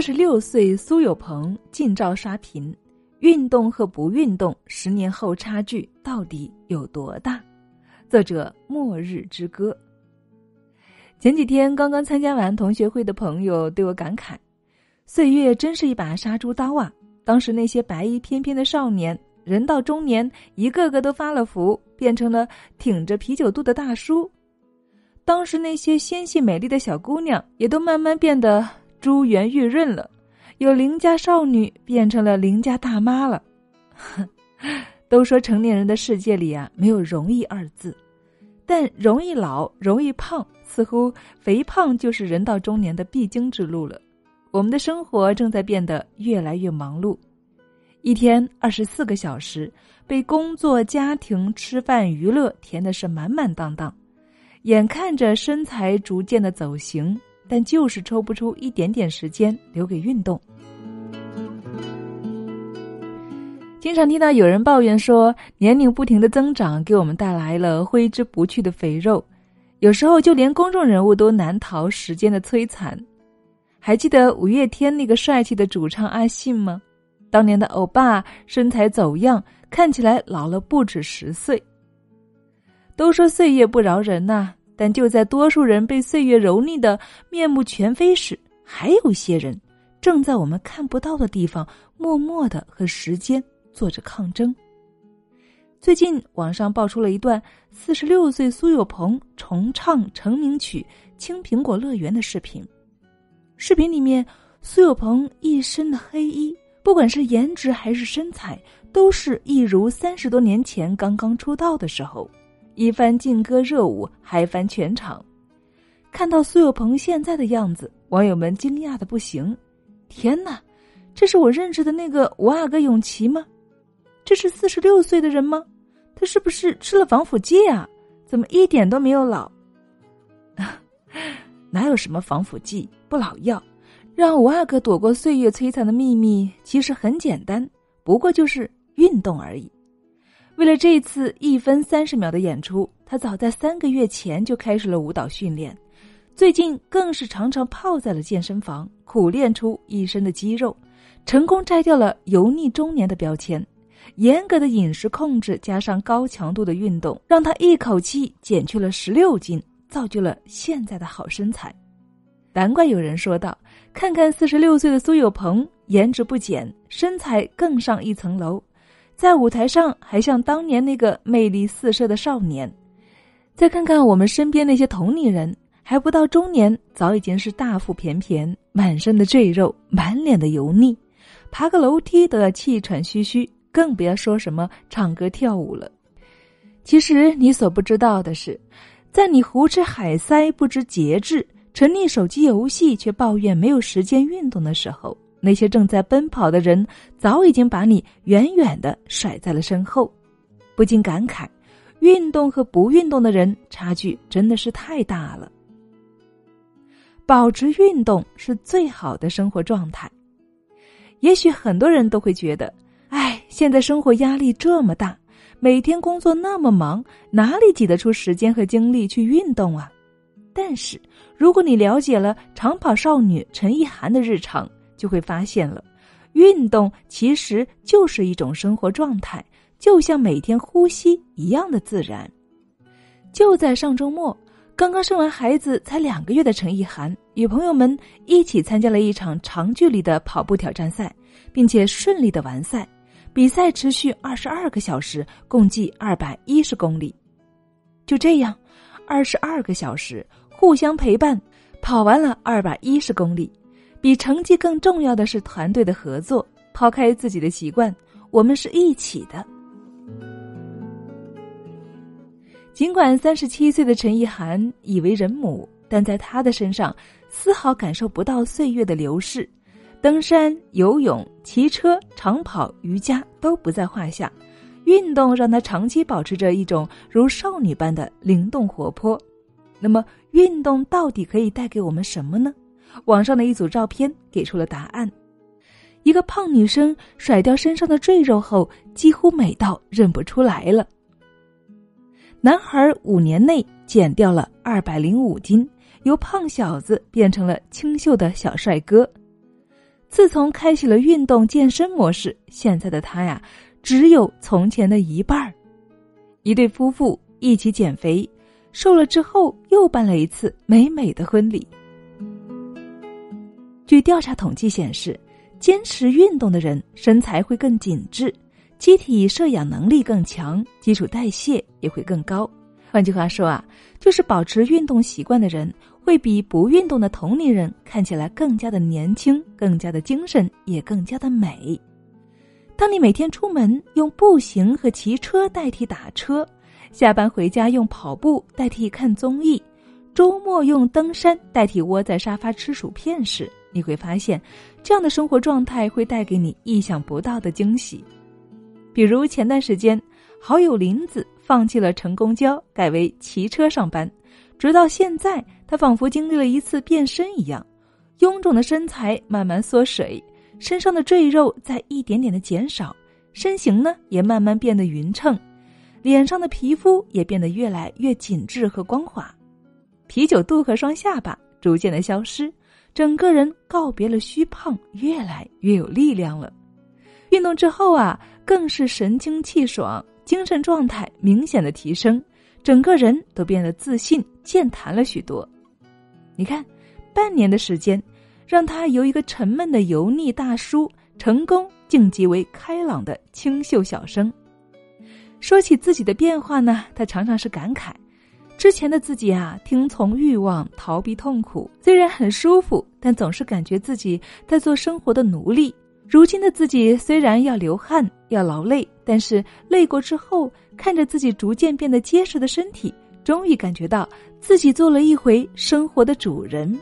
四十六岁苏有朋近照刷屏，运动和不运动十年后差距到底有多大？作者：末日之歌。前几天刚刚参加完同学会的朋友对我感慨：“岁月真是一把杀猪刀啊！当时那些白衣翩翩的少年，人到中年，一个个都发了福，变成了挺着啤酒肚的大叔；当时那些纤细美丽的小姑娘，也都慢慢变得珠圆玉润了，有邻家少女变成了邻家大妈了。都说成年人的世界里啊，没有容易二字。”但容易老，容易胖，似乎肥胖就是人到中年的必经之路了。我们的生活正在变得越来越忙碌，一天二十四个小时被工作、家庭、吃饭、娱乐填的是满满当当，眼看着身材逐渐的走形，但就是抽不出一点点时间留给运动。经常听到有人抱怨说，年龄不停的增长给我们带来了挥之不去的肥肉，有时候就连公众人物都难逃时间的摧残。还记得五月天那个帅气的主唱阿信吗？当年的欧巴身材走样，看起来老了不止十岁。都说岁月不饶人呐，但就在多数人被岁月蹂躏的面目全非时，还有一些人正在我们看不到的地方，默默的和时间。做着抗争。最近网上爆出了一段四十六岁苏有朋重唱成名曲《青苹果乐园》的视频。视频里面，苏有朋一身的黑衣，不管是颜值还是身材，都是一如三十多年前刚刚出道的时候。一番劲歌热舞，嗨翻全场。看到苏有朋现在的样子，网友们惊讶的不行：“天哪，这是我认识的那个五阿哥永琪吗？”这是四十六岁的人吗？他是不是吃了防腐剂啊？怎么一点都没有老？哪有什么防腐剂、不老药？让五阿哥躲过岁月摧残的秘密其实很简单，不过就是运动而已。为了这次一分三十秒的演出，他早在三个月前就开始了舞蹈训练，最近更是常常泡在了健身房，苦练出一身的肌肉，成功摘掉了油腻中年的标签。严格的饮食控制加上高强度的运动，让他一口气减去了十六斤，造就了现在的好身材。难怪有人说道：“看看四十六岁的苏有朋，颜值不减，身材更上一层楼，在舞台上还像当年那个魅力四射的少年。”再看看我们身边那些同龄人，还不到中年，早已经是大腹便便，满身的赘肉，满脸的油腻，爬个楼梯都要气喘吁吁。更不要说什么唱歌跳舞了。其实你所不知道的是，在你胡吃海塞、不知节制、沉溺手机游戏却抱怨没有时间运动的时候，那些正在奔跑的人早已经把你远远的甩在了身后。不禁感慨，运动和不运动的人差距真的是太大了。保持运动是最好的生活状态。也许很多人都会觉得。唉，现在生活压力这么大，每天工作那么忙，哪里挤得出时间和精力去运动啊？但是，如果你了解了长跑少女陈意涵的日常，就会发现了，运动其实就是一种生活状态，就像每天呼吸一样的自然。就在上周末，刚刚生完孩子才两个月的陈意涵，与朋友们一起参加了一场长距离的跑步挑战赛，并且顺利的完赛。比赛持续二十二个小时，共计二百一十公里。就这样，二十二个小时互相陪伴，跑完了二百一十公里。比成绩更重要的是团队的合作。抛开自己的习惯，我们是一起的。尽管三十七岁的陈意涵已为人母，但在她的身上丝毫感受不到岁月的流逝。登山、游泳、骑车、长跑、瑜伽都不在话下，运动让她长期保持着一种如少女般的灵动活泼。那么，运动到底可以带给我们什么呢？网上的一组照片给出了答案：一个胖女生甩掉身上的赘肉后，几乎美到认不出来了；男孩五年内减掉了二百零五斤，由胖小子变成了清秀的小帅哥。自从开启了运动健身模式，现在的他呀，只有从前的一半儿。一对夫妇一起减肥，瘦了之后又办了一次美美的婚礼。据调查统计显示，坚持运动的人身材会更紧致，机体摄氧能力更强，基础代谢也会更高。换句话说啊，就是保持运动习惯的人。会比不运动的同龄人看起来更加的年轻，更加的精神，也更加的美。当你每天出门用步行和骑车代替打车，下班回家用跑步代替看综艺，周末用登山代替窝在沙发吃薯片时，你会发现，这样的生活状态会带给你意想不到的惊喜。比如前段时间，好友林子放弃了乘公交，改为骑车上班。直到现在，他仿佛经历了一次变身一样，臃肿的身材慢慢缩水，身上的赘肉在一点点的减少，身形呢也慢慢变得匀称，脸上的皮肤也变得越来越紧致和光滑，啤酒肚和双下巴逐渐的消失，整个人告别了虚胖，越来越有力量了。运动之后啊，更是神清气爽，精神状态明显的提升。整个人都变得自信、健谈了许多。你看，半年的时间，让他由一个沉闷的油腻大叔，成功晋级为开朗的清秀小生。说起自己的变化呢，他常常是感慨：之前的自己啊，听从欲望，逃避痛苦，虽然很舒服，但总是感觉自己在做生活的奴隶。如今的自己虽然要流汗、要劳累，但是累过之后。看着自己逐渐变得结实的身体，终于感觉到自己做了一回生活的主人。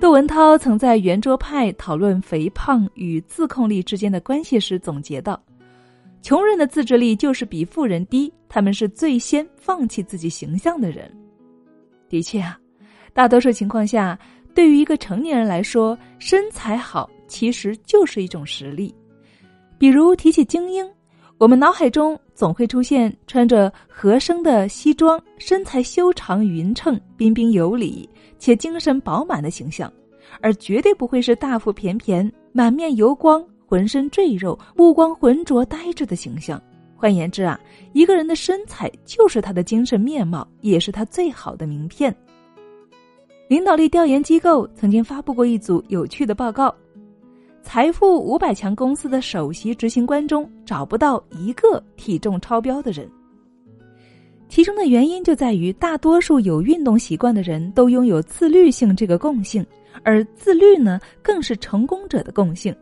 窦文涛曾在圆桌派讨论肥胖与自控力之间的关系时总结道：“穷人的自制力就是比富人低，他们是最先放弃自己形象的人。”的确啊，大多数情况下，对于一个成年人来说，身材好其实就是一种实力。比如提起精英，我们脑海中总会出现穿着合身的西装、身材修长匀称、彬彬有礼且精神饱满的形象，而绝对不会是大腹便便、满面油光、浑身赘肉、目光浑浊、呆滞的形象。换言之啊，一个人的身材就是他的精神面貌，也是他最好的名片。领导力调研机构曾经发布过一组有趣的报告。财富五百强公司的首席执行官中找不到一个体重超标的人，其中的原因就在于大多数有运动习惯的人都拥有自律性这个共性，而自律呢更是成功者的共性。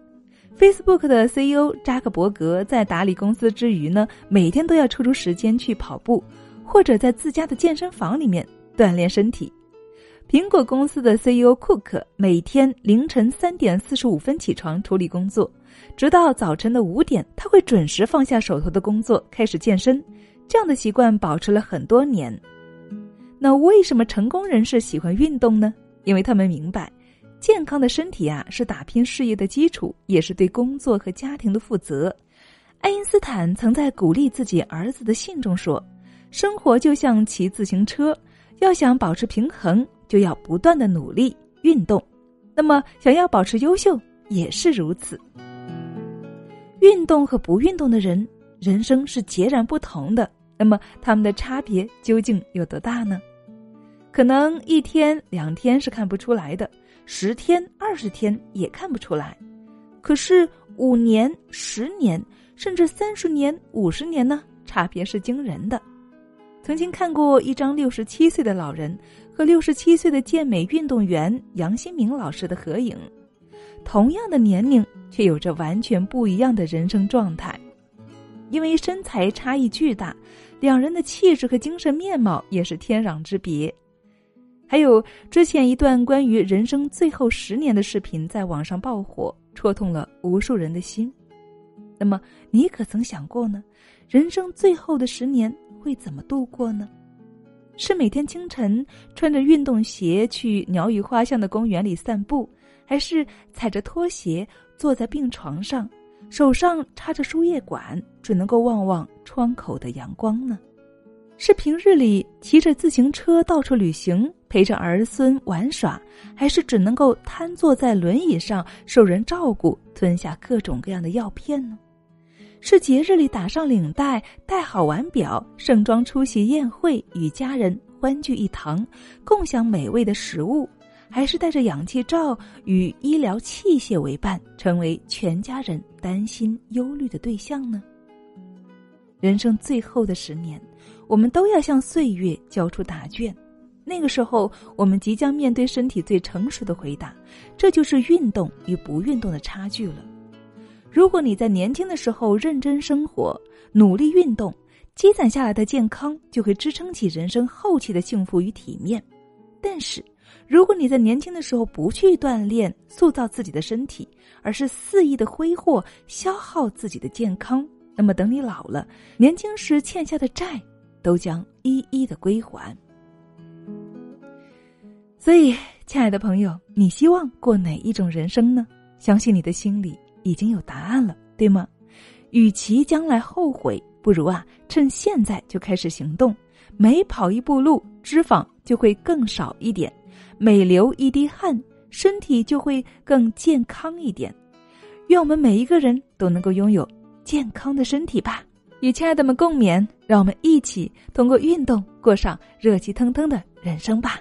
Facebook 的 CEO 扎克伯格在打理公司之余呢，每天都要抽出时间去跑步，或者在自家的健身房里面锻炼身体。苹果公司的 CEO 库克每天凌晨三点四十五分起床处理工作，直到早晨的五点，他会准时放下手头的工作开始健身。这样的习惯保持了很多年。那为什么成功人士喜欢运动呢？因为他们明白，健康的身体啊是打拼事业的基础，也是对工作和家庭的负责。爱因斯坦曾在鼓励自己儿子的信中说：“生活就像骑自行车，要想保持平衡。”就要不断的努力运动，那么想要保持优秀也是如此。运动和不运动的人，人生是截然不同的。那么他们的差别究竟有多大呢？可能一天两天是看不出来的，十天二十天也看不出来。可是五年、十年，甚至三十年、五十年呢？差别是惊人的。曾经看过一张六十七岁的老人。和六十七岁的健美运动员杨新明老师的合影，同样的年龄，却有着完全不一样的人生状态。因为身材差异巨大，两人的气质和精神面貌也是天壤之别。还有之前一段关于人生最后十年的视频在网上爆火，戳痛了无数人的心。那么，你可曾想过呢？人生最后的十年会怎么度过呢？是每天清晨穿着运动鞋去鸟语花香的公园里散步，还是踩着拖鞋坐在病床上，手上插着输液管，只能够望望窗口的阳光呢？是平日里骑着自行车到处旅行，陪着儿孙玩耍，还是只能够瘫坐在轮椅上受人照顾，吞下各种各样的药片呢？是节日里打上领带，戴好腕表，盛装出席宴会，与家人欢聚一堂，共享美味的食物，还是带着氧气罩与医疗器械为伴，成为全家人担心忧虑的对象呢？人生最后的十年。我们都要向岁月交出答卷，那个时候，我们即将面对身体最成熟的回答，这就是运动与不运动的差距了。如果你在年轻的时候认真生活、努力运动，积攒下来的健康就会支撑起人生后期的幸福与体面。但是，如果你在年轻的时候不去锻炼、塑造自己的身体，而是肆意的挥霍、消耗自己的健康，那么等你老了，年轻时欠下的债。都将一一的归还。所以，亲爱的朋友，你希望过哪一种人生呢？相信你的心里已经有答案了，对吗？与其将来后悔，不如啊，趁现在就开始行动。每跑一步路，脂肪就会更少一点；每流一滴汗，身体就会更健康一点。愿我们每一个人都能够拥有健康的身体吧。与亲爱的们共勉让我们一起通过运动过上热气腾腾的人生吧。